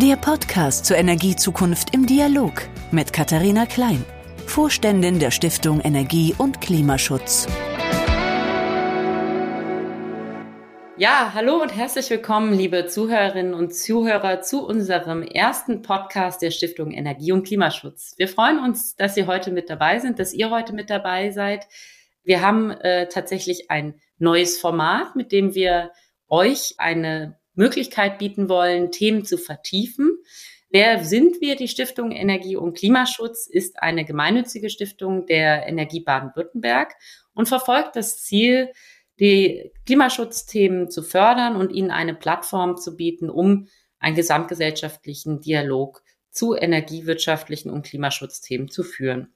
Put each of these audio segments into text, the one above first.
Der Podcast zur Energiezukunft im Dialog mit Katharina Klein, Vorständin der Stiftung Energie und Klimaschutz. Ja, hallo und herzlich willkommen, liebe Zuhörerinnen und Zuhörer, zu unserem ersten Podcast der Stiftung Energie und Klimaschutz. Wir freuen uns, dass Sie heute mit dabei sind, dass ihr heute mit dabei seid. Wir haben äh, tatsächlich ein neues Format, mit dem wir euch eine Möglichkeit bieten wollen, Themen zu vertiefen. Wer sind wir? Die Stiftung Energie und Klimaschutz ist eine gemeinnützige Stiftung der Energie Baden-Württemberg und verfolgt das Ziel, die Klimaschutzthemen zu fördern und ihnen eine Plattform zu bieten, um einen gesamtgesellschaftlichen Dialog zu energiewirtschaftlichen und Klimaschutzthemen zu führen.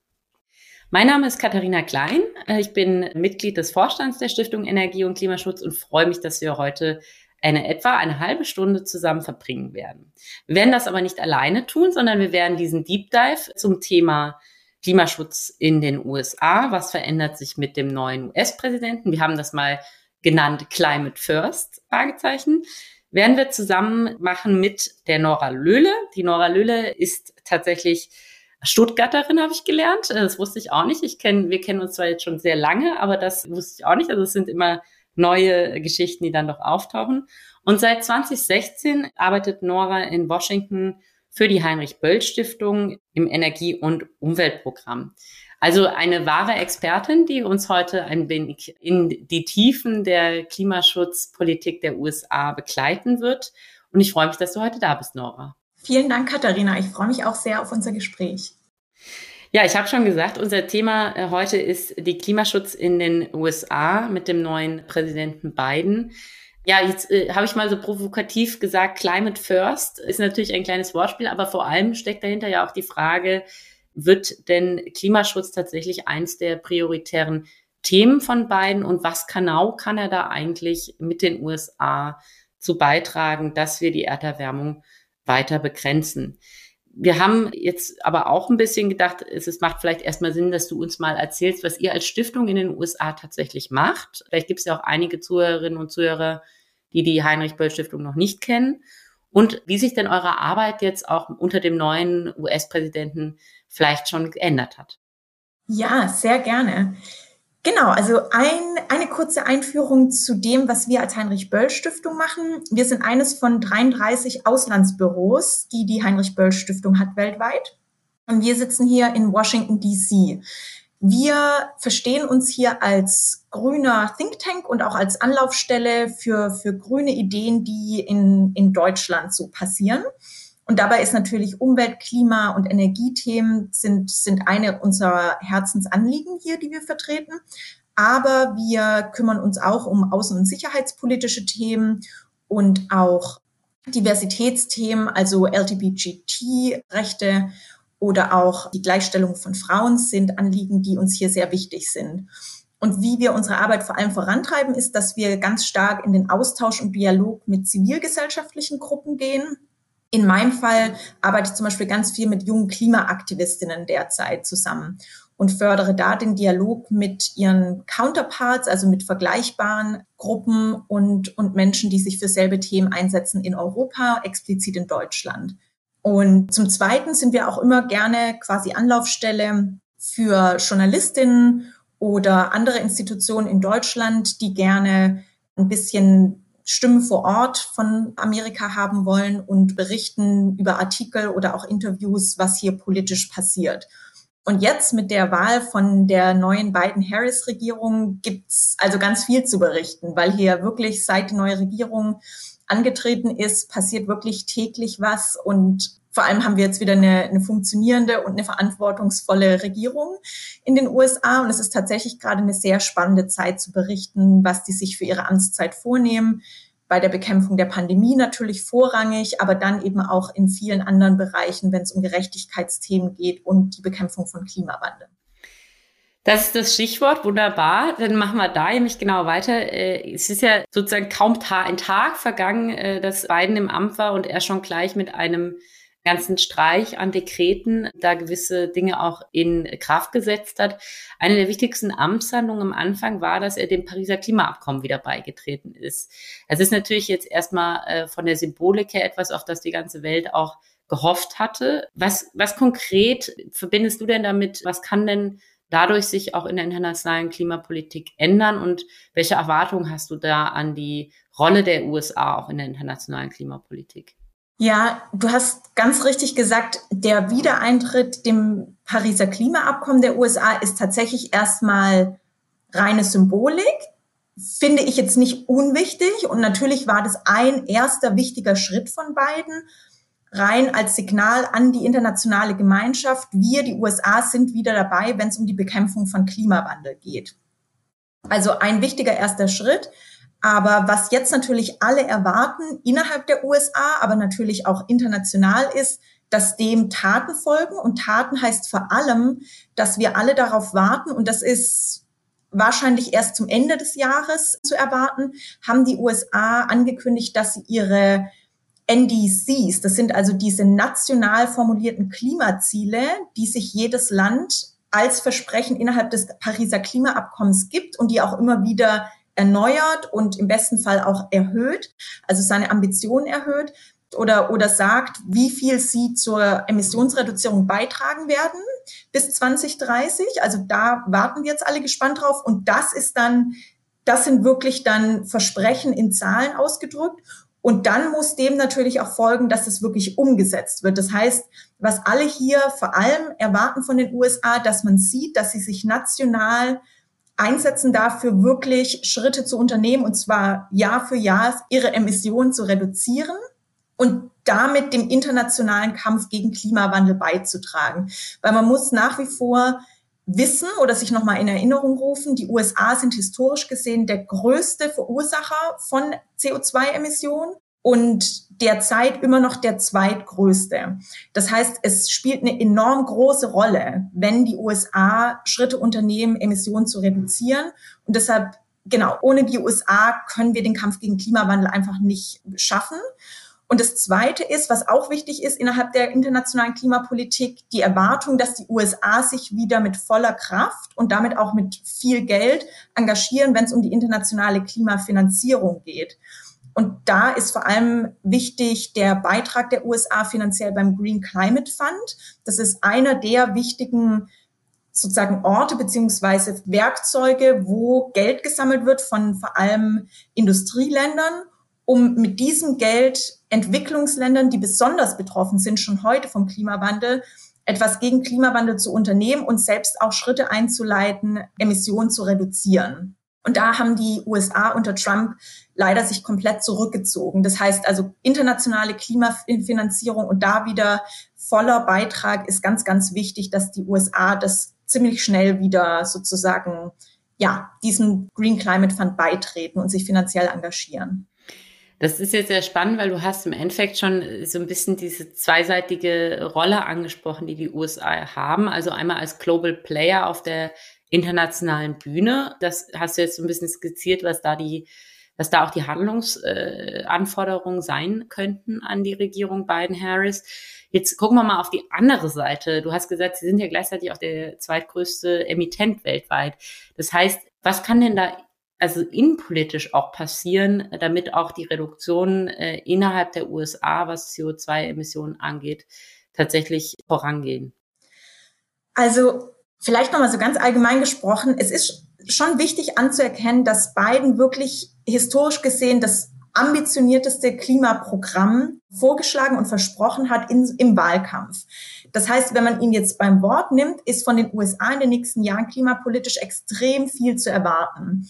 Mein Name ist Katharina Klein. Ich bin Mitglied des Vorstands der Stiftung Energie und Klimaschutz und freue mich, dass wir heute eine etwa eine halbe Stunde zusammen verbringen werden. Wir werden das aber nicht alleine tun, sondern wir werden diesen Deep Dive zum Thema Klimaschutz in den USA. Was verändert sich mit dem neuen US-Präsidenten? Wir haben das mal genannt Climate First, Fragezeichen. Werden wir zusammen machen mit der Nora Löhle. Die Nora Löhle ist tatsächlich Stuttgarterin habe ich gelernt. Das wusste ich auch nicht. Ich kenne, wir kennen uns zwar jetzt schon sehr lange, aber das wusste ich auch nicht. Also es sind immer neue Geschichten, die dann doch auftauchen. Und seit 2016 arbeitet Nora in Washington für die Heinrich Böll Stiftung im Energie- und Umweltprogramm. Also eine wahre Expertin, die uns heute ein wenig in die Tiefen der Klimaschutzpolitik der USA begleiten wird. Und ich freue mich, dass du heute da bist, Nora. Vielen Dank, Katharina. Ich freue mich auch sehr auf unser Gespräch. Ja, ich habe schon gesagt, unser Thema äh, heute ist die Klimaschutz in den USA mit dem neuen Präsidenten Biden. Ja, jetzt äh, habe ich mal so provokativ gesagt, Climate First ist natürlich ein kleines Wortspiel, aber vor allem steckt dahinter ja auch die Frage, wird denn Klimaschutz tatsächlich eins der prioritären Themen von Biden und was genau kann er da eigentlich mit den USA zu beitragen, dass wir die Erderwärmung weiter begrenzen. Wir haben jetzt aber auch ein bisschen gedacht, es macht vielleicht erstmal Sinn, dass du uns mal erzählst, was ihr als Stiftung in den USA tatsächlich macht. Vielleicht gibt es ja auch einige Zuhörerinnen und Zuhörer, die die Heinrich-Böll-Stiftung noch nicht kennen. Und wie sich denn eure Arbeit jetzt auch unter dem neuen US-Präsidenten vielleicht schon geändert hat. Ja, sehr gerne. Genau, also ein, eine kurze Einführung zu dem, was wir als Heinrich-Böll-Stiftung machen. Wir sind eines von 33 Auslandsbüros, die die Heinrich-Böll-Stiftung hat weltweit. Und wir sitzen hier in Washington, DC. Wir verstehen uns hier als grüner Think Tank und auch als Anlaufstelle für, für grüne Ideen, die in, in Deutschland so passieren. Und dabei ist natürlich Umwelt, Klima und Energiethemen sind, sind eine unserer Herzensanliegen hier, die wir vertreten. Aber wir kümmern uns auch um außen- und sicherheitspolitische Themen und auch Diversitätsthemen, also LGBTG-Rechte oder auch die Gleichstellung von Frauen sind Anliegen, die uns hier sehr wichtig sind. Und wie wir unsere Arbeit vor allem vorantreiben, ist, dass wir ganz stark in den Austausch und Dialog mit zivilgesellschaftlichen Gruppen gehen, in meinem Fall arbeite ich zum Beispiel ganz viel mit jungen Klimaaktivistinnen derzeit zusammen und fördere da den Dialog mit ihren Counterparts, also mit vergleichbaren Gruppen und, und Menschen, die sich für selbe Themen einsetzen in Europa, explizit in Deutschland. Und zum Zweiten sind wir auch immer gerne quasi Anlaufstelle für Journalistinnen oder andere Institutionen in Deutschland, die gerne ein bisschen Stimmen vor Ort von Amerika haben wollen und berichten über Artikel oder auch Interviews, was hier politisch passiert. Und jetzt mit der Wahl von der neuen Biden-Harris-Regierung gibt's also ganz viel zu berichten, weil hier wirklich seit die neue Regierung angetreten ist, passiert wirklich täglich was und vor allem haben wir jetzt wieder eine, eine funktionierende und eine verantwortungsvolle Regierung in den USA. Und es ist tatsächlich gerade eine sehr spannende Zeit zu berichten, was die sich für ihre Amtszeit vornehmen. Bei der Bekämpfung der Pandemie natürlich vorrangig, aber dann eben auch in vielen anderen Bereichen, wenn es um Gerechtigkeitsthemen geht und die Bekämpfung von Klimawandel. Das ist das Stichwort, wunderbar. Dann machen wir da nämlich genau weiter. Äh, es ist ja sozusagen kaum ein Tag vergangen, äh, dass Biden im Amt war und er schon gleich mit einem ganzen Streich an Dekreten da gewisse Dinge auch in Kraft gesetzt hat. Eine der wichtigsten Amtshandlungen am Anfang war, dass er dem Pariser Klimaabkommen wieder beigetreten ist. Es ist natürlich jetzt erstmal äh, von der Symbolik her etwas, auf das die ganze Welt auch gehofft hatte. Was, was konkret verbindest du denn damit? Was kann denn dadurch sich auch in der internationalen Klimapolitik ändern und welche Erwartungen hast du da an die Rolle der USA auch in der internationalen Klimapolitik? Ja, du hast ganz richtig gesagt, der Wiedereintritt dem Pariser Klimaabkommen der USA ist tatsächlich erstmal reine Symbolik. Finde ich jetzt nicht unwichtig. Und natürlich war das ein erster wichtiger Schritt von beiden rein als Signal an die internationale Gemeinschaft. Wir, die USA, sind wieder dabei, wenn es um die Bekämpfung von Klimawandel geht. Also ein wichtiger erster Schritt. Aber was jetzt natürlich alle erwarten innerhalb der USA, aber natürlich auch international ist, dass dem Taten folgen. Und Taten heißt vor allem, dass wir alle darauf warten. Und das ist wahrscheinlich erst zum Ende des Jahres zu erwarten, haben die USA angekündigt, dass sie ihre NDCs, das sind also diese national formulierten Klimaziele, die sich jedes Land als Versprechen innerhalb des Pariser Klimaabkommens gibt und die auch immer wieder erneuert und im besten Fall auch erhöht, also seine Ambitionen erhöht oder, oder sagt, wie viel sie zur Emissionsreduzierung beitragen werden bis 2030. Also da warten wir jetzt alle gespannt drauf. Und das ist dann, das sind wirklich dann Versprechen in Zahlen ausgedrückt. Und dann muss dem natürlich auch folgen, dass es wirklich umgesetzt wird. Das heißt, was alle hier vor allem erwarten von den USA, dass man sieht, dass sie sich national einsetzen dafür, wirklich Schritte zu unternehmen, und zwar Jahr für Jahr ihre Emissionen zu reduzieren und damit dem internationalen Kampf gegen Klimawandel beizutragen. Weil man muss nach wie vor wissen oder sich nochmal in Erinnerung rufen, die USA sind historisch gesehen der größte Verursacher von CO2-Emissionen und derzeit immer noch der zweitgrößte. Das heißt, es spielt eine enorm große Rolle, wenn die USA Schritte unternehmen, Emissionen zu reduzieren. Und deshalb, genau, ohne die USA können wir den Kampf gegen Klimawandel einfach nicht schaffen. Und das Zweite ist, was auch wichtig ist innerhalb der internationalen Klimapolitik, die Erwartung, dass die USA sich wieder mit voller Kraft und damit auch mit viel Geld engagieren, wenn es um die internationale Klimafinanzierung geht. Und da ist vor allem wichtig der Beitrag der USA finanziell beim Green Climate Fund. Das ist einer der wichtigen sozusagen Orte beziehungsweise Werkzeuge, wo Geld gesammelt wird von vor allem Industrieländern um mit diesem Geld Entwicklungsländern, die besonders betroffen sind, schon heute vom Klimawandel, etwas gegen Klimawandel zu unternehmen und selbst auch Schritte einzuleiten, Emissionen zu reduzieren. Und da haben die USA unter Trump leider sich komplett zurückgezogen. Das heißt also internationale Klimafinanzierung und da wieder voller Beitrag ist ganz, ganz wichtig, dass die USA das ziemlich schnell wieder sozusagen, ja, diesem Green Climate Fund beitreten und sich finanziell engagieren. Das ist jetzt sehr spannend, weil du hast im Endeffekt schon so ein bisschen diese zweiseitige Rolle angesprochen, die die USA haben. Also einmal als Global Player auf der internationalen Bühne. Das hast du jetzt so ein bisschen skizziert, was da die, was da auch die Handlungsanforderungen äh, sein könnten an die Regierung Biden-Harris. Jetzt gucken wir mal auf die andere Seite. Du hast gesagt, sie sind ja gleichzeitig auch der zweitgrößte Emittent weltweit. Das heißt, was kann denn da also innenpolitisch auch passieren, damit auch die Reduktion äh, innerhalb der USA, was CO2-Emissionen angeht, tatsächlich vorangehen? Also vielleicht nochmal so ganz allgemein gesprochen, es ist schon wichtig anzuerkennen, dass Biden wirklich historisch gesehen das ambitionierteste Klimaprogramm vorgeschlagen und versprochen hat in, im Wahlkampf. Das heißt, wenn man ihn jetzt beim Wort nimmt, ist von den USA in den nächsten Jahren klimapolitisch extrem viel zu erwarten.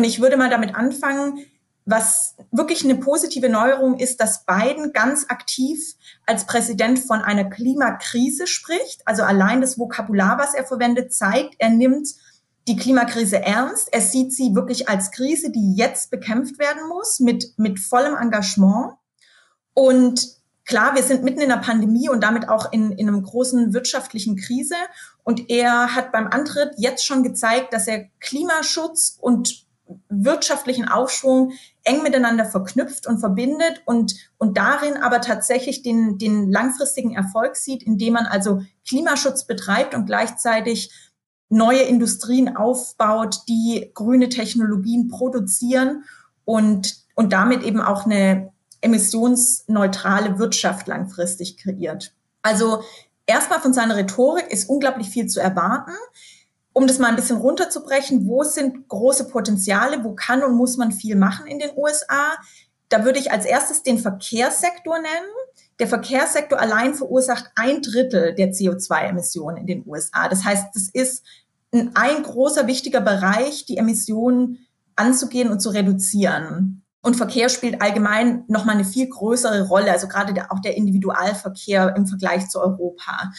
Und ich würde mal damit anfangen, was wirklich eine positive Neuerung ist, dass Biden ganz aktiv als Präsident von einer Klimakrise spricht. Also allein das Vokabular, was er verwendet, zeigt, er nimmt die Klimakrise ernst. Er sieht sie wirklich als Krise, die jetzt bekämpft werden muss, mit, mit vollem Engagement. Und klar, wir sind mitten in der Pandemie und damit auch in, in einem großen wirtschaftlichen Krise. Und er hat beim Antritt jetzt schon gezeigt, dass er Klimaschutz und wirtschaftlichen Aufschwung eng miteinander verknüpft und verbindet und, und darin aber tatsächlich den, den langfristigen Erfolg sieht, indem man also Klimaschutz betreibt und gleichzeitig neue Industrien aufbaut, die grüne Technologien produzieren und, und damit eben auch eine emissionsneutrale Wirtschaft langfristig kreiert. Also erstmal von seiner Rhetorik ist unglaublich viel zu erwarten. Um das mal ein bisschen runterzubrechen, wo sind große Potenziale, wo kann und muss man viel machen in den USA? Da würde ich als erstes den Verkehrssektor nennen. Der Verkehrssektor allein verursacht ein Drittel der CO2-Emissionen in den USA. Das heißt, das ist ein, ein großer wichtiger Bereich, die Emissionen anzugehen und zu reduzieren. Und Verkehr spielt allgemein nochmal eine viel größere Rolle, also gerade der, auch der Individualverkehr im Vergleich zu Europa.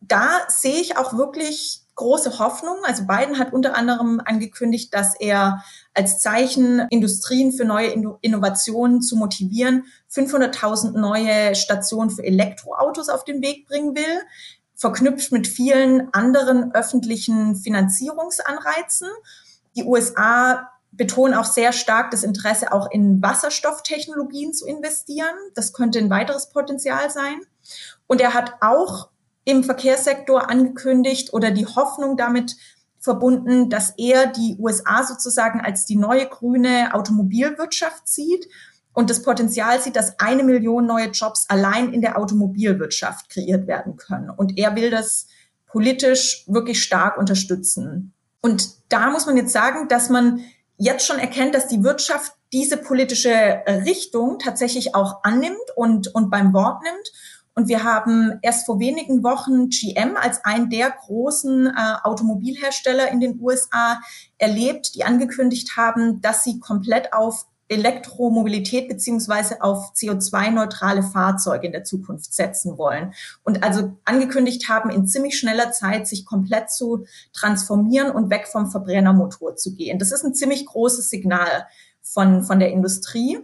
Da sehe ich auch wirklich große Hoffnung. Also Biden hat unter anderem angekündigt, dass er als Zeichen, Industrien für neue Innovationen zu motivieren, 500.000 neue Stationen für Elektroautos auf den Weg bringen will, verknüpft mit vielen anderen öffentlichen Finanzierungsanreizen. Die USA betonen auch sehr stark das Interesse, auch in Wasserstofftechnologien zu investieren. Das könnte ein weiteres Potenzial sein. Und er hat auch im Verkehrssektor angekündigt oder die Hoffnung damit verbunden, dass er die USA sozusagen als die neue grüne Automobilwirtschaft sieht und das Potenzial sieht, dass eine Million neue Jobs allein in der Automobilwirtschaft kreiert werden können. Und er will das politisch wirklich stark unterstützen. Und da muss man jetzt sagen, dass man jetzt schon erkennt, dass die Wirtschaft diese politische Richtung tatsächlich auch annimmt und, und beim Wort nimmt. Und wir haben erst vor wenigen Wochen GM als einen der großen äh, Automobilhersteller in den USA erlebt, die angekündigt haben, dass sie komplett auf Elektromobilität beziehungsweise auf CO2-neutrale Fahrzeuge in der Zukunft setzen wollen. Und also angekündigt haben, in ziemlich schneller Zeit sich komplett zu transformieren und weg vom Verbrennermotor zu gehen. Das ist ein ziemlich großes Signal von, von der Industrie.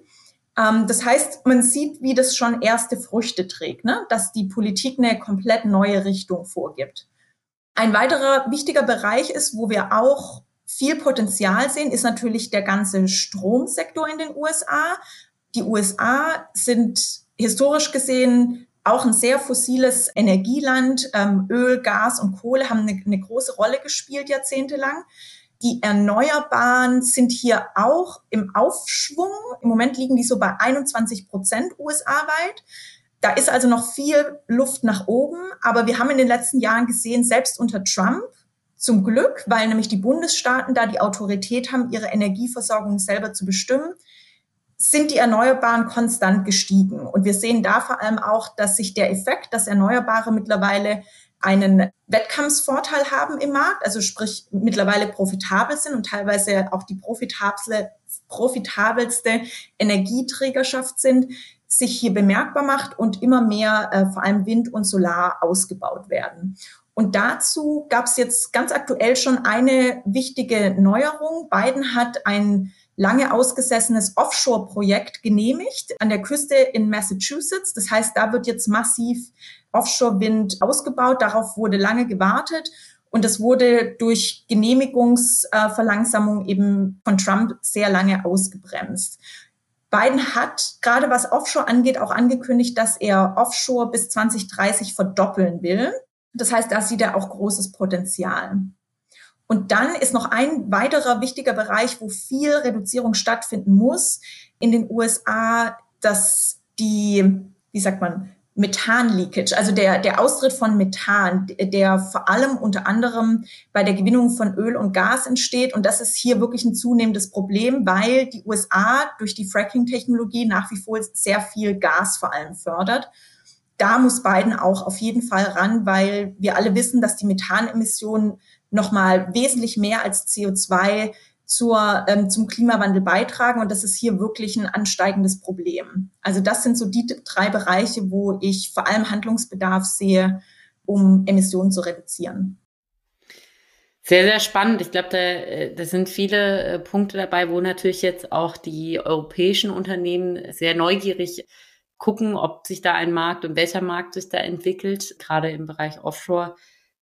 Ähm, das heißt, man sieht, wie das schon erste Früchte trägt, ne? dass die Politik eine komplett neue Richtung vorgibt. Ein weiterer wichtiger Bereich ist, wo wir auch viel Potenzial sehen, ist natürlich der ganze Stromsektor in den USA. Die USA sind historisch gesehen auch ein sehr fossiles Energieland. Ähm, Öl, Gas und Kohle haben eine, eine große Rolle gespielt jahrzehntelang. Die Erneuerbaren sind hier auch im Aufschwung. Im Moment liegen die so bei 21 Prozent USA-weit. Da ist also noch viel Luft nach oben. Aber wir haben in den letzten Jahren gesehen, selbst unter Trump zum Glück, weil nämlich die Bundesstaaten da die Autorität haben, ihre Energieversorgung selber zu bestimmen, sind die Erneuerbaren konstant gestiegen. Und wir sehen da vor allem auch, dass sich der Effekt, dass Erneuerbare mittlerweile einen Wettkampfsvorteil haben im Markt, also sprich mittlerweile profitabel sind und teilweise auch die profitabelste, profitabelste Energieträgerschaft sind, sich hier bemerkbar macht und immer mehr äh, vor allem Wind und Solar ausgebaut werden. Und dazu gab es jetzt ganz aktuell schon eine wichtige Neuerung. Biden hat ein lange ausgesessenes Offshore-Projekt genehmigt an der Küste in Massachusetts. Das heißt, da wird jetzt massiv Offshore-Wind ausgebaut. Darauf wurde lange gewartet. Und das wurde durch Genehmigungsverlangsamung eben von Trump sehr lange ausgebremst. Biden hat gerade was Offshore angeht auch angekündigt, dass er Offshore bis 2030 verdoppeln will. Das heißt, da sieht er auch großes Potenzial. Und dann ist noch ein weiterer wichtiger Bereich, wo viel Reduzierung stattfinden muss in den USA, dass die, wie sagt man, Methan-Leakage, also der, der Austritt von Methan, der vor allem unter anderem bei der Gewinnung von Öl und Gas entsteht. Und das ist hier wirklich ein zunehmendes Problem, weil die USA durch die Fracking-Technologie nach wie vor sehr viel Gas vor allem fördert da muss Biden auch auf jeden Fall ran, weil wir alle wissen, dass die Methanemissionen nochmal wesentlich mehr als CO2 zur, ähm, zum Klimawandel beitragen. Und das ist hier wirklich ein ansteigendes Problem. Also das sind so die drei Bereiche, wo ich vor allem Handlungsbedarf sehe, um Emissionen zu reduzieren. Sehr, sehr spannend. Ich glaube, da, äh, da sind viele äh, Punkte dabei, wo natürlich jetzt auch die europäischen Unternehmen sehr neugierig gucken, ob sich da ein Markt und welcher Markt sich da entwickelt. Gerade im Bereich Offshore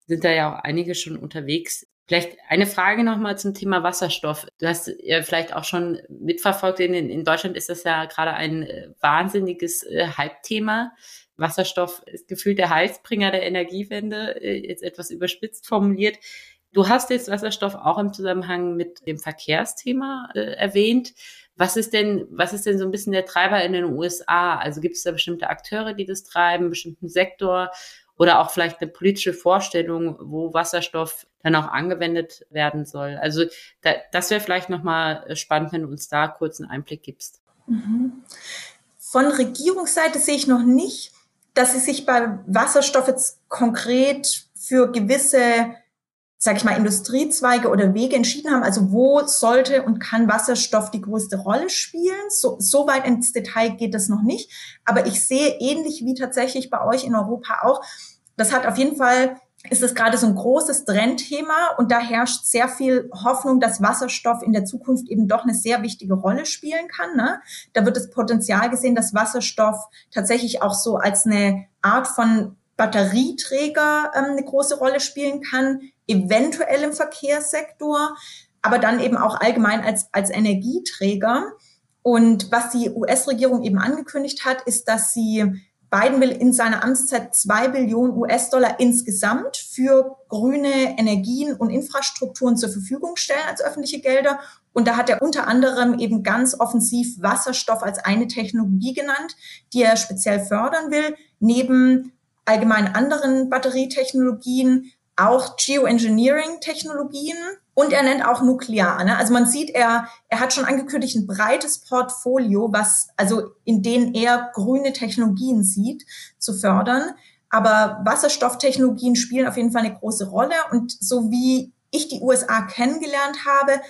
sind da ja auch einige schon unterwegs. Vielleicht eine Frage nochmal zum Thema Wasserstoff. Du hast ja vielleicht auch schon mitverfolgt, in, in Deutschland ist das ja gerade ein äh, wahnsinniges äh, Hype-Thema. Wasserstoff ist gefühlt der Heilsbringer der Energiewende, äh, jetzt etwas überspitzt formuliert. Du hast jetzt Wasserstoff auch im Zusammenhang mit dem Verkehrsthema äh, erwähnt. Was ist denn, was ist denn so ein bisschen der Treiber in den USA? Also gibt es da bestimmte Akteure, die das treiben, bestimmten Sektor oder auch vielleicht eine politische Vorstellung, wo Wasserstoff dann auch angewendet werden soll? Also da, das wäre vielleicht nochmal spannend, wenn du uns da kurz einen Einblick gibst. Mhm. Von Regierungsseite sehe ich noch nicht, dass sie sich bei Wasserstoff jetzt konkret für gewisse sage ich mal, Industriezweige oder Wege entschieden haben. Also wo sollte und kann Wasserstoff die größte Rolle spielen? So, so weit ins Detail geht es noch nicht. Aber ich sehe ähnlich wie tatsächlich bei euch in Europa auch, das hat auf jeden Fall ist es gerade so ein großes Trendthema und da herrscht sehr viel Hoffnung, dass Wasserstoff in der Zukunft eben doch eine sehr wichtige Rolle spielen kann. Ne? Da wird das Potenzial gesehen, dass Wasserstoff tatsächlich auch so als eine Art von Batterieträger ähm, eine große Rolle spielen kann, eventuell im Verkehrssektor, aber dann eben auch allgemein als, als Energieträger. Und was die US-Regierung eben angekündigt hat, ist, dass sie Biden will in seiner Amtszeit zwei Billionen US-Dollar insgesamt für grüne Energien und Infrastrukturen zur Verfügung stellen als öffentliche Gelder. Und da hat er unter anderem eben ganz offensiv Wasserstoff als eine Technologie genannt, die er speziell fördern will, neben allgemein anderen Batterietechnologien, auch Geoengineering-Technologien und er nennt auch Nuklear. Ne? Also man sieht, er, er hat schon angekündigt ein breites Portfolio, was also in denen er grüne Technologien sieht, zu fördern. Aber Wasserstofftechnologien spielen auf jeden Fall eine große Rolle. Und so wie ich die USA kennengelernt habe,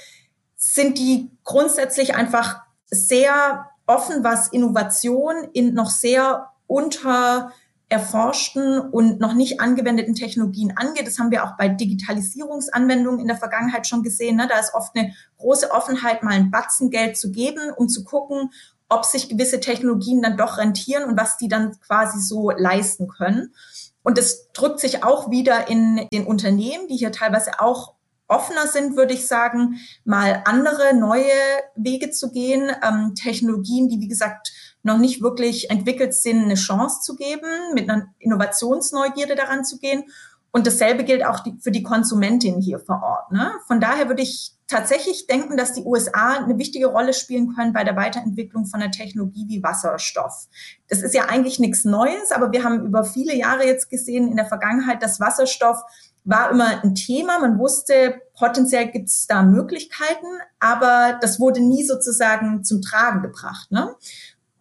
sind die grundsätzlich einfach sehr offen, was Innovation in noch sehr unter erforschten und noch nicht angewendeten Technologien angeht. Das haben wir auch bei Digitalisierungsanwendungen in der Vergangenheit schon gesehen. Ne? Da ist oft eine große Offenheit, mal ein Batzen Geld zu geben, um zu gucken, ob sich gewisse Technologien dann doch rentieren und was die dann quasi so leisten können. Und das drückt sich auch wieder in den Unternehmen, die hier teilweise auch offener sind, würde ich sagen, mal andere neue Wege zu gehen, ähm, Technologien, die wie gesagt noch nicht wirklich entwickelt sind, eine Chance zu geben, mit einer Innovationsneugierde daran zu gehen. Und dasselbe gilt auch die, für die Konsumentin hier vor Ort. Ne? Von daher würde ich tatsächlich denken, dass die USA eine wichtige Rolle spielen können bei der Weiterentwicklung von einer Technologie wie Wasserstoff. Das ist ja eigentlich nichts Neues, aber wir haben über viele Jahre jetzt gesehen in der Vergangenheit, dass Wasserstoff war immer ein Thema. Man wusste, potenziell gibt es da Möglichkeiten, aber das wurde nie sozusagen zum Tragen gebracht. Ne?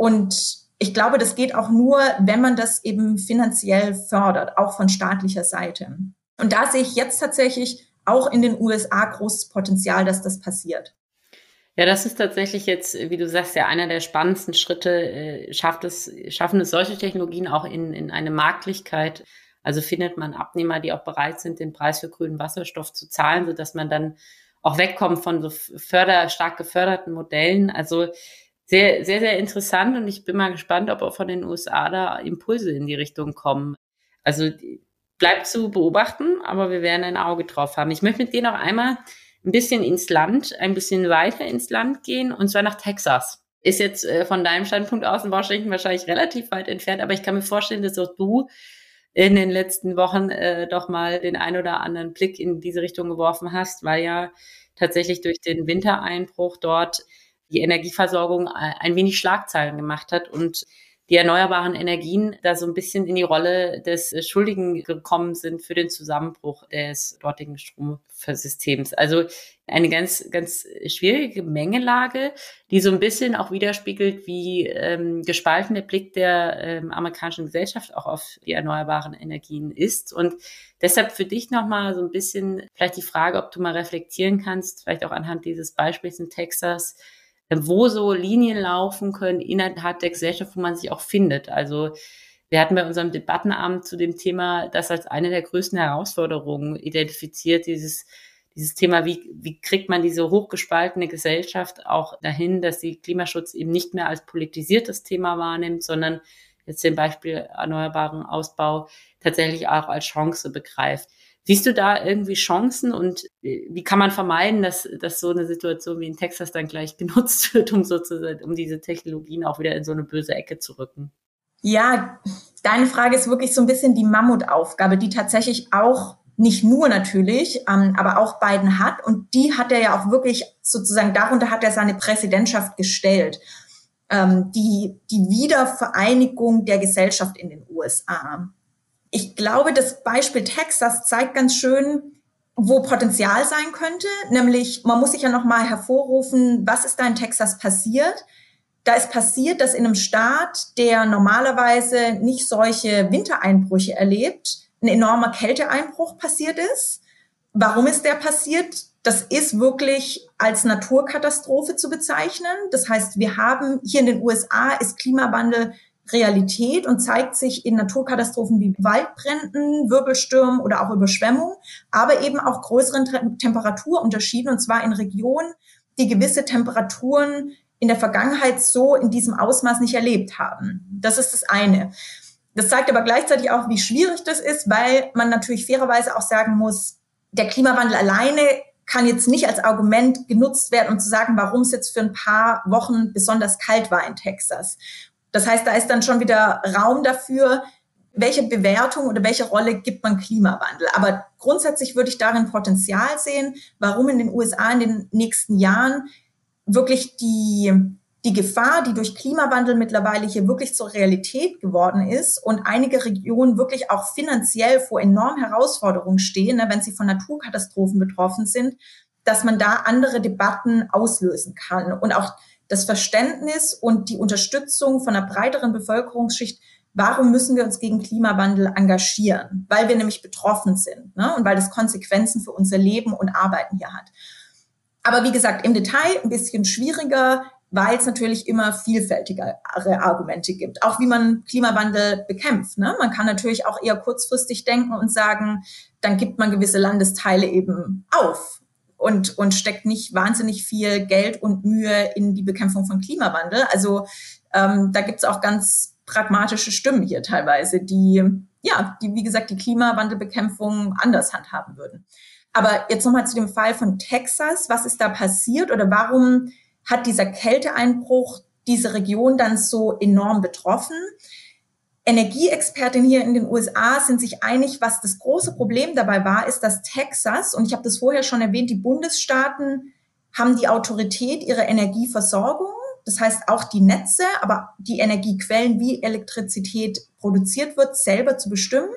Und ich glaube, das geht auch nur, wenn man das eben finanziell fördert, auch von staatlicher Seite. Und da sehe ich jetzt tatsächlich auch in den USA großes Potenzial, dass das passiert. Ja, das ist tatsächlich jetzt, wie du sagst, ja einer der spannendsten Schritte. Äh, schafft es, schaffen es solche Technologien auch in, in eine Marktlichkeit? Also findet man Abnehmer, die auch bereit sind, den Preis für grünen Wasserstoff zu zahlen, so dass man dann auch wegkommt von so förder, stark geförderten Modellen. Also sehr, sehr, sehr interessant und ich bin mal gespannt, ob auch von den USA da Impulse in die Richtung kommen. Also bleibt zu beobachten, aber wir werden ein Auge drauf haben. Ich möchte mit dir noch einmal ein bisschen ins Land, ein bisschen weiter ins Land gehen und zwar nach Texas. Ist jetzt äh, von deinem Standpunkt aus in Washington wahrscheinlich relativ weit entfernt, aber ich kann mir vorstellen, dass auch du in den letzten Wochen äh, doch mal den ein oder anderen Blick in diese Richtung geworfen hast, weil ja tatsächlich durch den Wintereinbruch dort die Energieversorgung ein wenig Schlagzeilen gemacht hat und die erneuerbaren Energien da so ein bisschen in die Rolle des Schuldigen gekommen sind für den Zusammenbruch des dortigen Stromsystems. Also eine ganz, ganz schwierige Mengelage, die so ein bisschen auch widerspiegelt, wie ähm, gespalten der Blick der ähm, amerikanischen Gesellschaft auch auf die erneuerbaren Energien ist. Und deshalb für dich nochmal so ein bisschen vielleicht die Frage, ob du mal reflektieren kannst, vielleicht auch anhand dieses Beispiels in Texas, wo so Linien laufen können innerhalb der Gesellschaft, wo man sich auch findet. Also wir hatten bei unserem Debattenabend zu dem Thema das als eine der größten Herausforderungen identifiziert, dieses, dieses Thema, wie, wie kriegt man diese hochgespaltene Gesellschaft auch dahin, dass sie Klimaschutz eben nicht mehr als politisiertes Thema wahrnimmt, sondern jetzt den Beispiel erneuerbaren Ausbau tatsächlich auch als Chance begreift. Siehst du da irgendwie Chancen und äh, wie kann man vermeiden, dass, dass so eine Situation wie in Texas dann gleich genutzt wird, um sozusagen, um diese Technologien auch wieder in so eine böse Ecke zu rücken? Ja, deine Frage ist wirklich so ein bisschen die Mammutaufgabe, die tatsächlich auch nicht nur natürlich, ähm, aber auch beiden hat. Und die hat er ja auch wirklich sozusagen, darunter hat er seine Präsidentschaft gestellt. Ähm, die, die Wiedervereinigung der Gesellschaft in den USA. Ich glaube, das Beispiel Texas zeigt ganz schön, wo Potenzial sein könnte. Nämlich, man muss sich ja nochmal hervorrufen, was ist da in Texas passiert? Da ist passiert, dass in einem Staat, der normalerweise nicht solche Wintereinbrüche erlebt, ein enormer Kälteeinbruch passiert ist. Warum ist der passiert? Das ist wirklich als Naturkatastrophe zu bezeichnen. Das heißt, wir haben hier in den USA ist Klimawandel Realität und zeigt sich in Naturkatastrophen wie Waldbränden, Wirbelstürmen oder auch Überschwemmungen, aber eben auch größeren Temperaturunterschieden und zwar in Regionen, die gewisse Temperaturen in der Vergangenheit so in diesem Ausmaß nicht erlebt haben. Das ist das eine. Das zeigt aber gleichzeitig auch, wie schwierig das ist, weil man natürlich fairerweise auch sagen muss, der Klimawandel alleine kann jetzt nicht als Argument genutzt werden, um zu sagen, warum es jetzt für ein paar Wochen besonders kalt war in Texas. Das heißt, da ist dann schon wieder Raum dafür, welche Bewertung oder welche Rolle gibt man Klimawandel. Aber grundsätzlich würde ich darin Potenzial sehen, warum in den USA in den nächsten Jahren wirklich die die Gefahr, die durch Klimawandel mittlerweile hier wirklich zur Realität geworden ist und einige Regionen wirklich auch finanziell vor enormen Herausforderungen stehen, ne, wenn sie von Naturkatastrophen betroffen sind, dass man da andere Debatten auslösen kann und auch das Verständnis und die Unterstützung von einer breiteren Bevölkerungsschicht, warum müssen wir uns gegen Klimawandel engagieren? Weil wir nämlich betroffen sind ne? und weil das Konsequenzen für unser Leben und Arbeiten hier hat. Aber wie gesagt, im Detail ein bisschen schwieriger weil es natürlich immer vielfältigere Argumente gibt, auch wie man Klimawandel bekämpft. Ne? Man kann natürlich auch eher kurzfristig denken und sagen, dann gibt man gewisse Landesteile eben auf und, und steckt nicht wahnsinnig viel Geld und Mühe in die Bekämpfung von Klimawandel. Also ähm, da gibt es auch ganz pragmatische Stimmen hier teilweise, die, ja, die, wie gesagt, die Klimawandelbekämpfung anders handhaben würden. Aber jetzt nochmal zu dem Fall von Texas. Was ist da passiert oder warum hat dieser Kälteeinbruch diese Region dann so enorm betroffen. Energieexpertinnen hier in den USA sind sich einig, was das große Problem dabei war, ist, dass Texas, und ich habe das vorher schon erwähnt, die Bundesstaaten haben die Autorität ihrer Energieversorgung, das heißt auch die Netze, aber die Energiequellen, wie Elektrizität produziert wird, selber zu bestimmen.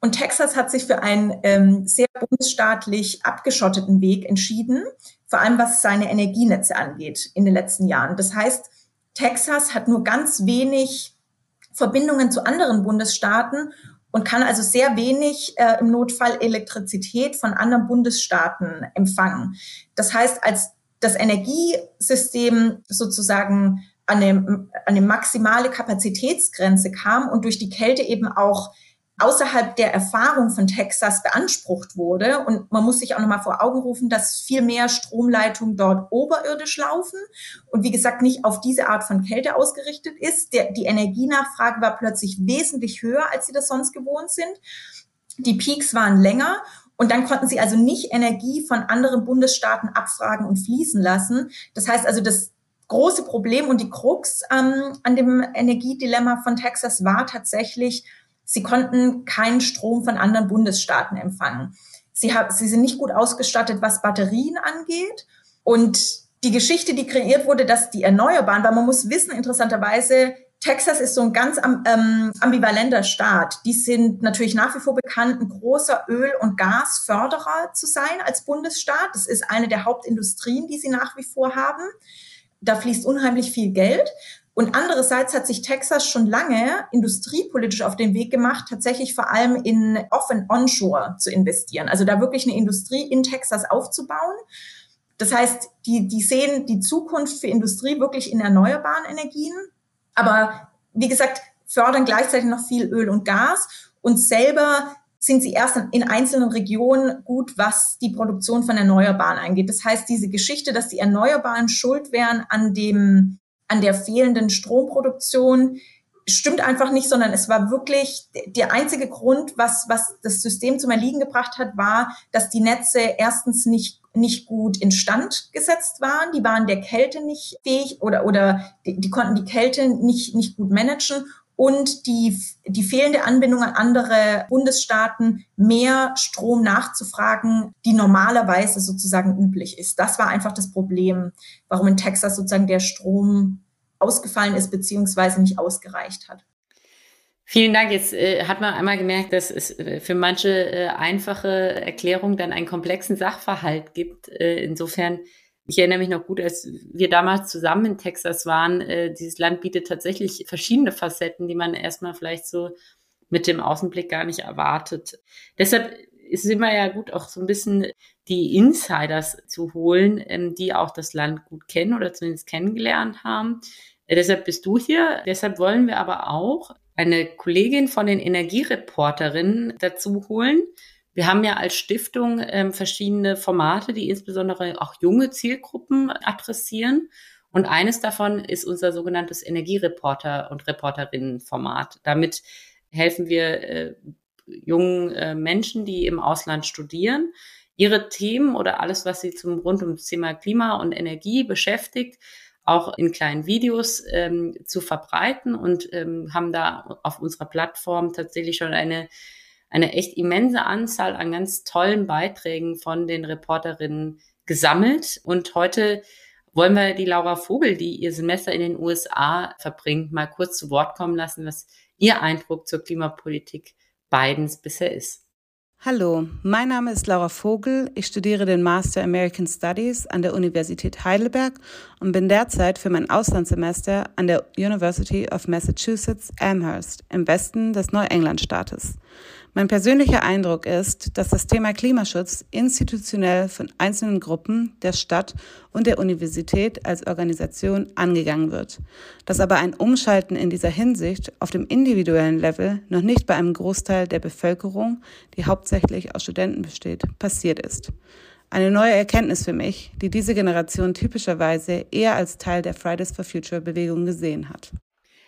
Und Texas hat sich für einen ähm, sehr bundesstaatlich abgeschotteten Weg entschieden, vor allem was seine Energienetze angeht in den letzten Jahren. Das heißt, Texas hat nur ganz wenig Verbindungen zu anderen Bundesstaaten und kann also sehr wenig äh, im Notfall Elektrizität von anderen Bundesstaaten empfangen. Das heißt, als das Energiesystem sozusagen an eine, an eine maximale Kapazitätsgrenze kam und durch die Kälte eben auch außerhalb der Erfahrung von Texas beansprucht wurde. Und man muss sich auch nochmal vor Augen rufen, dass viel mehr Stromleitungen dort oberirdisch laufen und wie gesagt nicht auf diese Art von Kälte ausgerichtet ist. Der, die Energienachfrage war plötzlich wesentlich höher, als sie das sonst gewohnt sind. Die Peaks waren länger und dann konnten sie also nicht Energie von anderen Bundesstaaten abfragen und fließen lassen. Das heißt also, das große Problem und die Krux ähm, an dem Energiedilemma von Texas war tatsächlich, Sie konnten keinen Strom von anderen Bundesstaaten empfangen. Sie, sie sind nicht gut ausgestattet, was Batterien angeht. Und die Geschichte, die kreiert wurde, dass die Erneuerbaren, weil man muss wissen, interessanterweise, Texas ist so ein ganz ähm, ambivalenter Staat. Die sind natürlich nach wie vor bekannt, ein großer Öl- und Gasförderer zu sein als Bundesstaat. Das ist eine der Hauptindustrien, die sie nach wie vor haben. Da fließt unheimlich viel Geld. Und andererseits hat sich Texas schon lange industriepolitisch auf den Weg gemacht, tatsächlich vor allem in Off- and Onshore zu investieren. Also da wirklich eine Industrie in Texas aufzubauen. Das heißt, die, die sehen die Zukunft für Industrie wirklich in erneuerbaren Energien. Aber wie gesagt, fördern gleichzeitig noch viel Öl und Gas und selber sind sie erst in einzelnen Regionen gut, was die Produktion von Erneuerbaren angeht. Das heißt, diese Geschichte, dass die Erneuerbaren schuld wären an dem an der fehlenden Stromproduktion. Stimmt einfach nicht, sondern es war wirklich der einzige Grund, was, was das System zum Erliegen gebracht hat, war, dass die Netze erstens nicht nicht gut instand gesetzt waren, die waren der Kälte nicht fähig oder, oder die, die konnten die Kälte nicht, nicht gut managen und die, die fehlende Anbindung an andere Bundesstaaten, mehr Strom nachzufragen, die normalerweise sozusagen üblich ist. Das war einfach das Problem, warum in Texas sozusagen der Strom ausgefallen ist beziehungsweise nicht ausgereicht hat. Vielen Dank. Jetzt äh, hat man einmal gemerkt, dass es äh, für manche äh, einfache Erklärung dann einen komplexen Sachverhalt gibt. Äh, insofern, ich erinnere mich noch gut, als wir damals zusammen in Texas waren, äh, dieses Land bietet tatsächlich verschiedene Facetten, die man erstmal vielleicht so mit dem Außenblick gar nicht erwartet. Deshalb ist es immer ja gut, auch so ein bisschen die Insiders zu holen, ähm, die auch das Land gut kennen oder zumindest kennengelernt haben. Äh, deshalb bist du hier. Deshalb wollen wir aber auch eine Kollegin von den Energiereporterinnen dazu holen. Wir haben ja als Stiftung ähm, verschiedene Formate, die insbesondere auch junge Zielgruppen adressieren. Und eines davon ist unser sogenanntes Energiereporter- und Reporterinnenformat. Damit helfen wir äh, jungen äh, Menschen, die im Ausland studieren, ihre Themen oder alles, was sie zum rund ums Thema Klima und Energie beschäftigt, auch in kleinen Videos ähm, zu verbreiten und ähm, haben da auf unserer Plattform tatsächlich schon eine, eine echt immense Anzahl an ganz tollen Beiträgen von den Reporterinnen gesammelt. Und heute wollen wir die Laura Vogel, die ihr Semester in den USA verbringt, mal kurz zu Wort kommen lassen, was ihr Eindruck zur Klimapolitik Bidens bisher ist. Hallo, mein Name ist Laura Vogel. Ich studiere den Master American Studies an der Universität Heidelberg und bin derzeit für mein Auslandssemester an der University of Massachusetts Amherst im Westen des Neuenglandstaates. Mein persönlicher Eindruck ist, dass das Thema Klimaschutz institutionell von einzelnen Gruppen, der Stadt und der Universität als Organisation angegangen wird, dass aber ein Umschalten in dieser Hinsicht auf dem individuellen Level noch nicht bei einem Großteil der Bevölkerung, die hauptsächlich aus Studenten besteht, passiert ist. Eine neue Erkenntnis für mich, die diese Generation typischerweise eher als Teil der Fridays for Future Bewegung gesehen hat.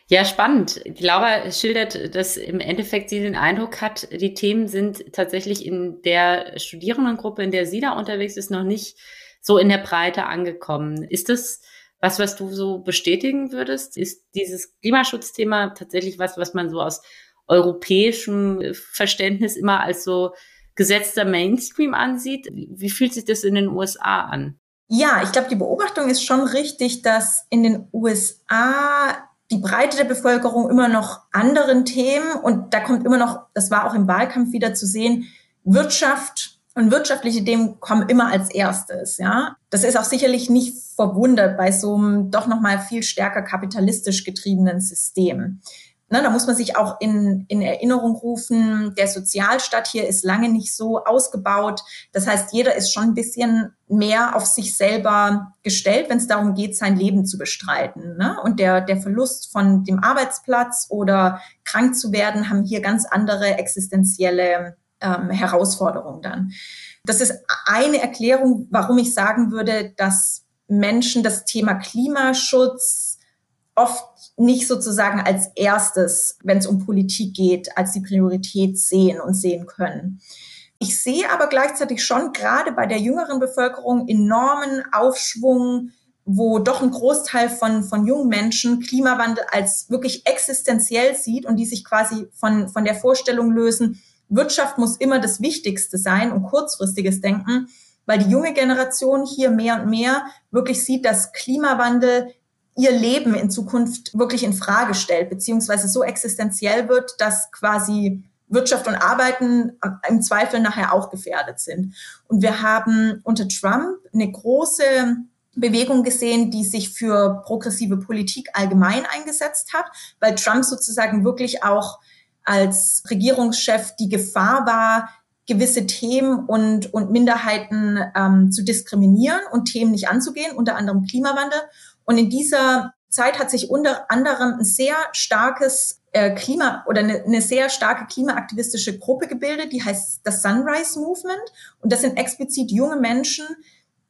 Ja, spannend. Die Laura schildert, dass im Endeffekt sie den Eindruck hat, die Themen sind tatsächlich in der Studierendengruppe, in der sie da unterwegs ist, noch nicht so in der Breite angekommen. Ist das was, was du so bestätigen würdest? Ist dieses Klimaschutzthema tatsächlich was, was man so aus europäischem Verständnis immer als so gesetzter Mainstream ansieht? Wie fühlt sich das in den USA an? Ja, ich glaube, die Beobachtung ist schon richtig, dass in den USA die Breite der Bevölkerung immer noch anderen Themen und da kommt immer noch, das war auch im Wahlkampf wieder zu sehen, Wirtschaft und wirtschaftliche Themen kommen immer als erstes, ja. Das ist auch sicherlich nicht verwundert bei so einem doch noch mal viel stärker kapitalistisch getriebenen System. Ne, da muss man sich auch in, in Erinnerung rufen, der Sozialstaat hier ist lange nicht so ausgebaut. Das heißt, jeder ist schon ein bisschen mehr auf sich selber gestellt, wenn es darum geht, sein Leben zu bestreiten. Ne? Und der, der Verlust von dem Arbeitsplatz oder krank zu werden, haben hier ganz andere existenzielle ähm, Herausforderungen dann. Das ist eine Erklärung, warum ich sagen würde, dass Menschen das Thema Klimaschutz oft nicht sozusagen als erstes, wenn es um Politik geht, als die Priorität sehen und sehen können. Ich sehe aber gleichzeitig schon gerade bei der jüngeren Bevölkerung enormen Aufschwung, wo doch ein Großteil von, von jungen Menschen Klimawandel als wirklich existenziell sieht und die sich quasi von, von der Vorstellung lösen, Wirtschaft muss immer das Wichtigste sein und kurzfristiges Denken, weil die junge Generation hier mehr und mehr wirklich sieht, dass Klimawandel ihr Leben in Zukunft wirklich in Frage stellt, beziehungsweise so existenziell wird, dass quasi Wirtschaft und Arbeiten im Zweifel nachher auch gefährdet sind. Und wir haben unter Trump eine große Bewegung gesehen, die sich für progressive Politik allgemein eingesetzt hat, weil Trump sozusagen wirklich auch als Regierungschef die Gefahr war, gewisse Themen und, und Minderheiten ähm, zu diskriminieren und Themen nicht anzugehen, unter anderem Klimawandel. Und in dieser Zeit hat sich unter anderem ein sehr starkes äh, Klima oder eine, eine sehr starke klimaaktivistische Gruppe gebildet, die heißt das Sunrise Movement. Und das sind explizit junge Menschen,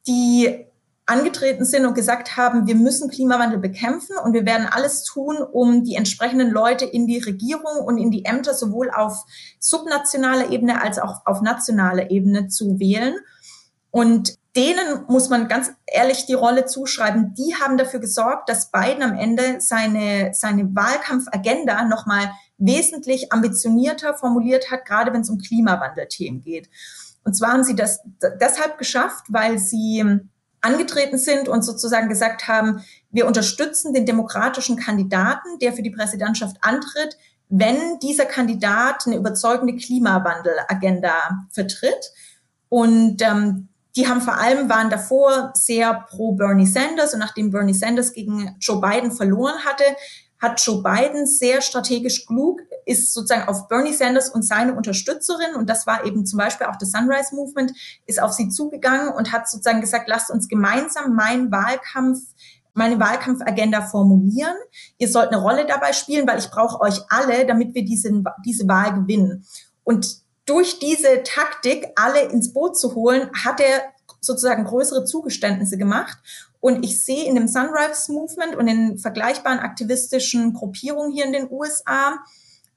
die angetreten sind und gesagt haben, wir müssen Klimawandel bekämpfen und wir werden alles tun, um die entsprechenden Leute in die Regierung und in die Ämter sowohl auf subnationaler Ebene als auch auf nationaler Ebene zu wählen. Und denen muss man ganz ehrlich die Rolle zuschreiben. Die haben dafür gesorgt, dass Biden am Ende seine, seine Wahlkampfagenda nochmal wesentlich ambitionierter formuliert hat, gerade wenn es um Klimawandelthemen geht. Und zwar haben sie das deshalb geschafft, weil sie angetreten sind und sozusagen gesagt haben, wir unterstützen den demokratischen Kandidaten, der für die Präsidentschaft antritt, wenn dieser Kandidat eine überzeugende Klimawandelagenda vertritt. Und ähm, die haben vor allem waren davor sehr pro Bernie Sanders und nachdem Bernie Sanders gegen Joe Biden verloren hatte, hat Joe Biden sehr strategisch klug, ist sozusagen auf Bernie Sanders und seine Unterstützerin, und das war eben zum Beispiel auch das Sunrise Movement, ist auf sie zugegangen und hat sozusagen gesagt, lasst uns gemeinsam meinen Wahlkampf meine Wahlkampfagenda formulieren. Ihr sollt eine Rolle dabei spielen, weil ich brauche euch alle, damit wir diese, diese Wahl gewinnen. Und durch diese Taktik, alle ins Boot zu holen, hat er sozusagen größere Zugeständnisse gemacht. Und ich sehe in dem Sunrise Movement und in vergleichbaren aktivistischen Gruppierungen hier in den USA,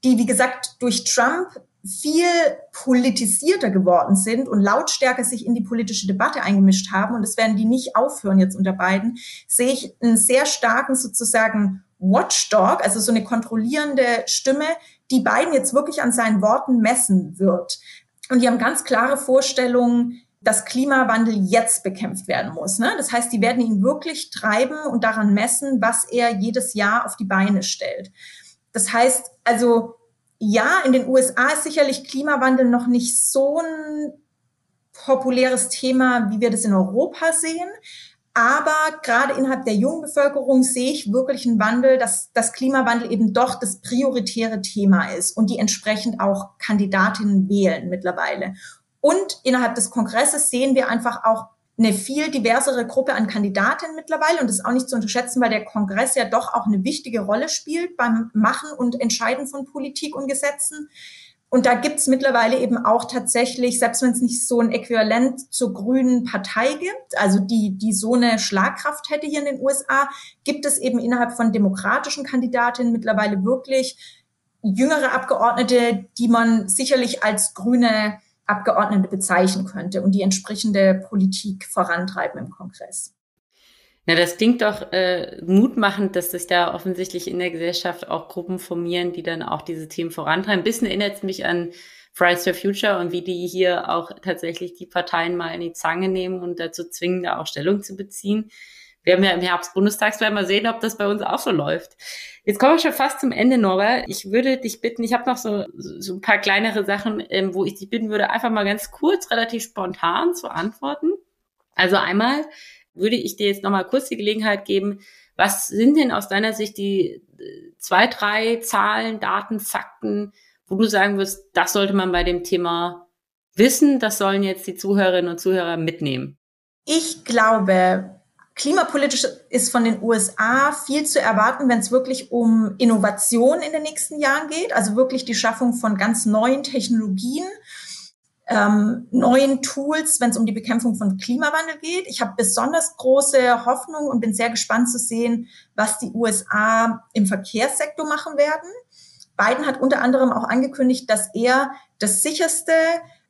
die, wie gesagt, durch Trump viel politisierter geworden sind und lautstärker sich in die politische Debatte eingemischt haben, und das werden die nicht aufhören jetzt unter beiden, sehe ich einen sehr starken sozusagen Watchdog, also so eine kontrollierende Stimme, die beiden jetzt wirklich an seinen Worten messen wird. Und die haben ganz klare Vorstellungen, dass Klimawandel jetzt bekämpft werden muss. Ne? Das heißt, die werden ihn wirklich treiben und daran messen, was er jedes Jahr auf die Beine stellt. Das heißt, also ja, in den USA ist sicherlich Klimawandel noch nicht so ein populäres Thema, wie wir das in Europa sehen. Aber gerade innerhalb der jungen Bevölkerung sehe ich wirklich einen Wandel, dass das Klimawandel eben doch das prioritäre Thema ist und die entsprechend auch Kandidatinnen wählen mittlerweile. Und innerhalb des Kongresses sehen wir einfach auch eine viel diversere Gruppe an Kandidatinnen mittlerweile. Und das ist auch nicht zu unterschätzen, weil der Kongress ja doch auch eine wichtige Rolle spielt beim Machen und Entscheiden von Politik und Gesetzen. Und da gibt's mittlerweile eben auch tatsächlich, selbst wenn es nicht so ein Äquivalent zur grünen Partei gibt, also die, die so eine Schlagkraft hätte hier in den USA, gibt es eben innerhalb von demokratischen Kandidatinnen mittlerweile wirklich jüngere Abgeordnete, die man sicherlich als grüne Abgeordnete bezeichnen könnte und die entsprechende Politik vorantreiben im Kongress. Na, das klingt doch äh, mutmachend, dass sich da offensichtlich in der Gesellschaft auch Gruppen formieren, die dann auch diese Themen vorantreiben. Ein bisschen erinnert es mich an Fridays for Future und wie die hier auch tatsächlich die Parteien mal in die Zange nehmen und dazu zwingen, da auch Stellung zu beziehen. Wir haben ja im Herbst Bundestagswahl mal sehen, ob das bei uns auch so läuft. Jetzt kommen wir schon fast zum Ende, Norbert. Ich würde dich bitten, ich habe noch so, so ein paar kleinere Sachen, ähm, wo ich dich bitten würde, einfach mal ganz kurz, relativ spontan zu antworten. Also einmal würde ich dir jetzt noch mal kurz die Gelegenheit geben, was sind denn aus deiner Sicht die äh, zwei, drei Zahlen, Daten, Fakten, wo du sagen wirst, das sollte man bei dem Thema wissen, das sollen jetzt die Zuhörerinnen und Zuhörer mitnehmen? Ich glaube, Klimapolitisch ist von den USA viel zu erwarten, wenn es wirklich um Innovation in den nächsten Jahren geht, also wirklich die Schaffung von ganz neuen Technologien, ähm, neuen Tools, wenn es um die Bekämpfung von Klimawandel geht. Ich habe besonders große Hoffnung und bin sehr gespannt zu sehen, was die USA im Verkehrssektor machen werden. Biden hat unter anderem auch angekündigt, dass er das sicherste,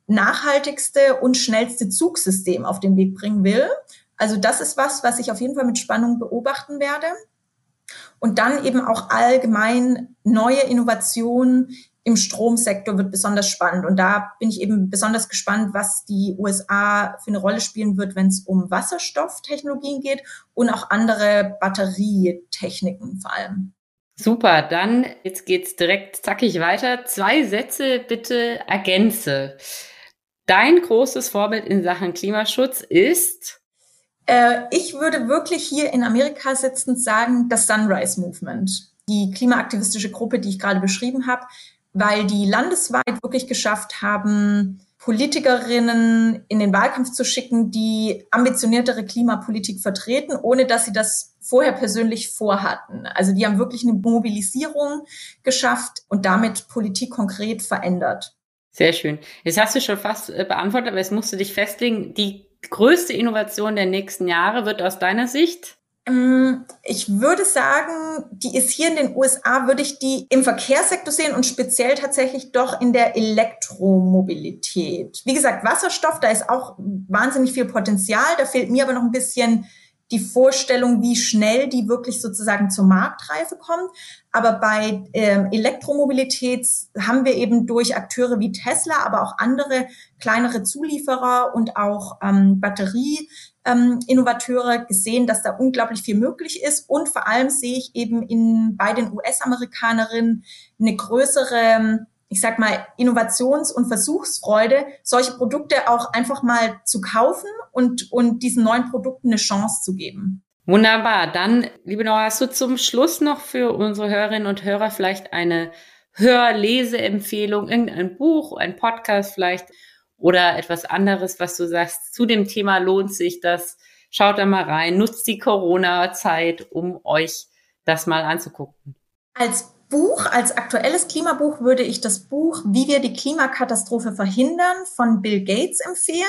nachhaltigste und schnellste Zugsystem auf den Weg bringen will. Also das ist was, was ich auf jeden Fall mit Spannung beobachten werde. Und dann eben auch allgemein neue Innovationen im Stromsektor wird besonders spannend. Und da bin ich eben besonders gespannt, was die USA für eine Rolle spielen wird, wenn es um Wasserstofftechnologien geht und auch andere Batterietechniken vor allem. Super, dann jetzt geht's direkt zackig weiter. Zwei Sätze bitte ergänze. Dein großes Vorbild in Sachen Klimaschutz ist äh, ich würde wirklich hier in Amerika sitzend sagen, das Sunrise Movement, die klimaaktivistische Gruppe, die ich gerade beschrieben habe, weil die landesweit wirklich geschafft haben, Politikerinnen in den Wahlkampf zu schicken, die ambitioniertere Klimapolitik vertreten, ohne dass sie das vorher persönlich vorhatten. Also die haben wirklich eine Mobilisierung geschafft und damit Politik konkret verändert. Sehr schön. Jetzt hast du schon fast äh, beantwortet, aber jetzt musst du dich festlegen, die größte Innovation der nächsten Jahre wird aus deiner Sicht? Ähm, ich würde sagen, die ist hier in den USA, würde ich die im Verkehrssektor sehen und speziell tatsächlich doch in der Elektromobilität. Wie gesagt, Wasserstoff, da ist auch wahnsinnig viel Potenzial. Da fehlt mir aber noch ein bisschen die Vorstellung, wie schnell die wirklich sozusagen zur Marktreife kommt. Aber bei ähm, Elektromobilität haben wir eben durch Akteure wie Tesla, aber auch andere kleinere Zulieferer und auch ähm, Batterie-Innovateure ähm, gesehen, dass da unglaublich viel möglich ist. Und vor allem sehe ich eben in, bei den US-Amerikanerinnen eine größere ich sag mal, Innovations- und Versuchsfreude, solche Produkte auch einfach mal zu kaufen und, und diesen neuen Produkten eine Chance zu geben. Wunderbar. Dann, liebe Nora, hast du zum Schluss noch für unsere Hörerinnen und Hörer vielleicht eine Hör-Leseempfehlung, irgendein Buch, ein Podcast vielleicht oder etwas anderes, was du sagst, zu dem Thema lohnt sich das? Schaut da mal rein, nutzt die Corona-Zeit, um euch das mal anzugucken. Als Buch, als aktuelles Klimabuch würde ich das Buch Wie wir die Klimakatastrophe verhindern von Bill Gates empfehlen.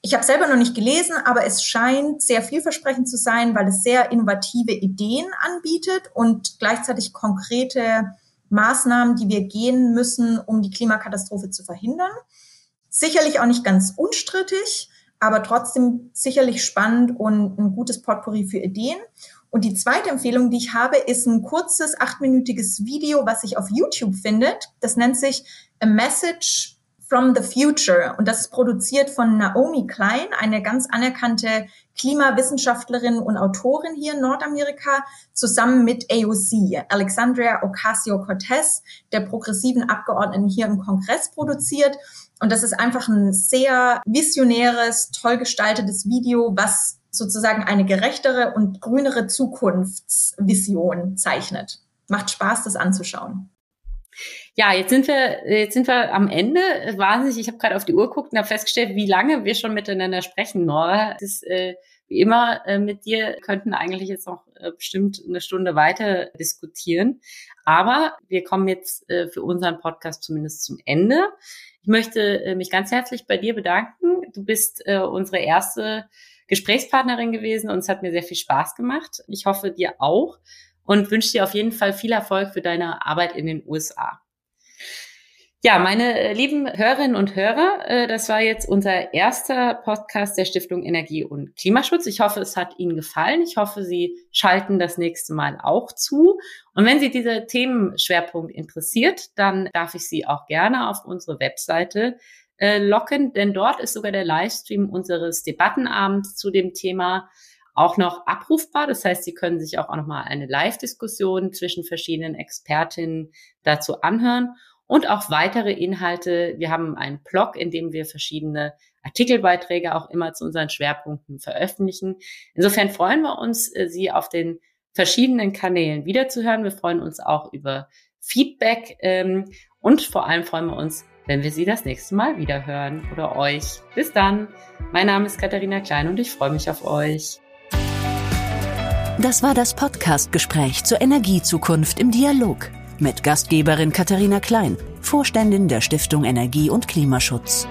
Ich habe selber noch nicht gelesen, aber es scheint sehr vielversprechend zu sein, weil es sehr innovative Ideen anbietet und gleichzeitig konkrete Maßnahmen, die wir gehen müssen, um die Klimakatastrophe zu verhindern. Sicherlich auch nicht ganz unstrittig, aber trotzdem sicherlich spannend und ein gutes Potpourri für Ideen. Und die zweite Empfehlung, die ich habe, ist ein kurzes achtminütiges Video, was sich auf YouTube findet. Das nennt sich A Message from the Future. Und das ist produziert von Naomi Klein, eine ganz anerkannte Klimawissenschaftlerin und Autorin hier in Nordamerika, zusammen mit AOC, Alexandria Ocasio-Cortez, der progressiven Abgeordneten hier im Kongress produziert. Und das ist einfach ein sehr visionäres, toll gestaltetes Video, was sozusagen eine gerechtere und grünere Zukunftsvision zeichnet. Macht Spaß, das anzuschauen. Ja, jetzt sind wir, jetzt sind wir am Ende. Wahnsinnig, ich habe gerade auf die Uhr geguckt und habe festgestellt, wie lange wir schon miteinander sprechen, Nora. Das ist, äh, wie immer äh, mit dir könnten eigentlich jetzt noch äh, bestimmt eine Stunde weiter diskutieren. Aber wir kommen jetzt äh, für unseren Podcast zumindest zum Ende. Ich möchte äh, mich ganz herzlich bei dir bedanken. Du bist äh, unsere erste Gesprächspartnerin gewesen und es hat mir sehr viel Spaß gemacht. Ich hoffe dir auch und wünsche dir auf jeden Fall viel Erfolg für deine Arbeit in den USA. Ja, meine äh, lieben Hörerinnen und Hörer, äh, das war jetzt unser erster Podcast der Stiftung Energie und Klimaschutz. Ich hoffe, es hat Ihnen gefallen. Ich hoffe, Sie schalten das nächste Mal auch zu. Und wenn Sie dieser Themenschwerpunkt interessiert, dann darf ich Sie auch gerne auf unsere Webseite äh, locken, denn dort ist sogar der Livestream unseres Debattenabends zu dem Thema auch noch abrufbar. Das heißt, Sie können sich auch, auch noch mal eine Live-Diskussion zwischen verschiedenen Expertinnen dazu anhören und auch weitere Inhalte. Wir haben einen Blog, in dem wir verschiedene Artikelbeiträge auch immer zu unseren Schwerpunkten veröffentlichen. Insofern freuen wir uns, äh, Sie auf den verschiedenen Kanälen wiederzuhören. Wir freuen uns auch über Feedback ähm, und vor allem freuen wir uns, wenn wir Sie das nächste Mal wieder hören oder euch. Bis dann. Mein Name ist Katharina Klein und ich freue mich auf euch. Das war das Podcast-Gespräch zur Energiezukunft im Dialog mit Gastgeberin Katharina Klein, Vorständin der Stiftung Energie und Klimaschutz.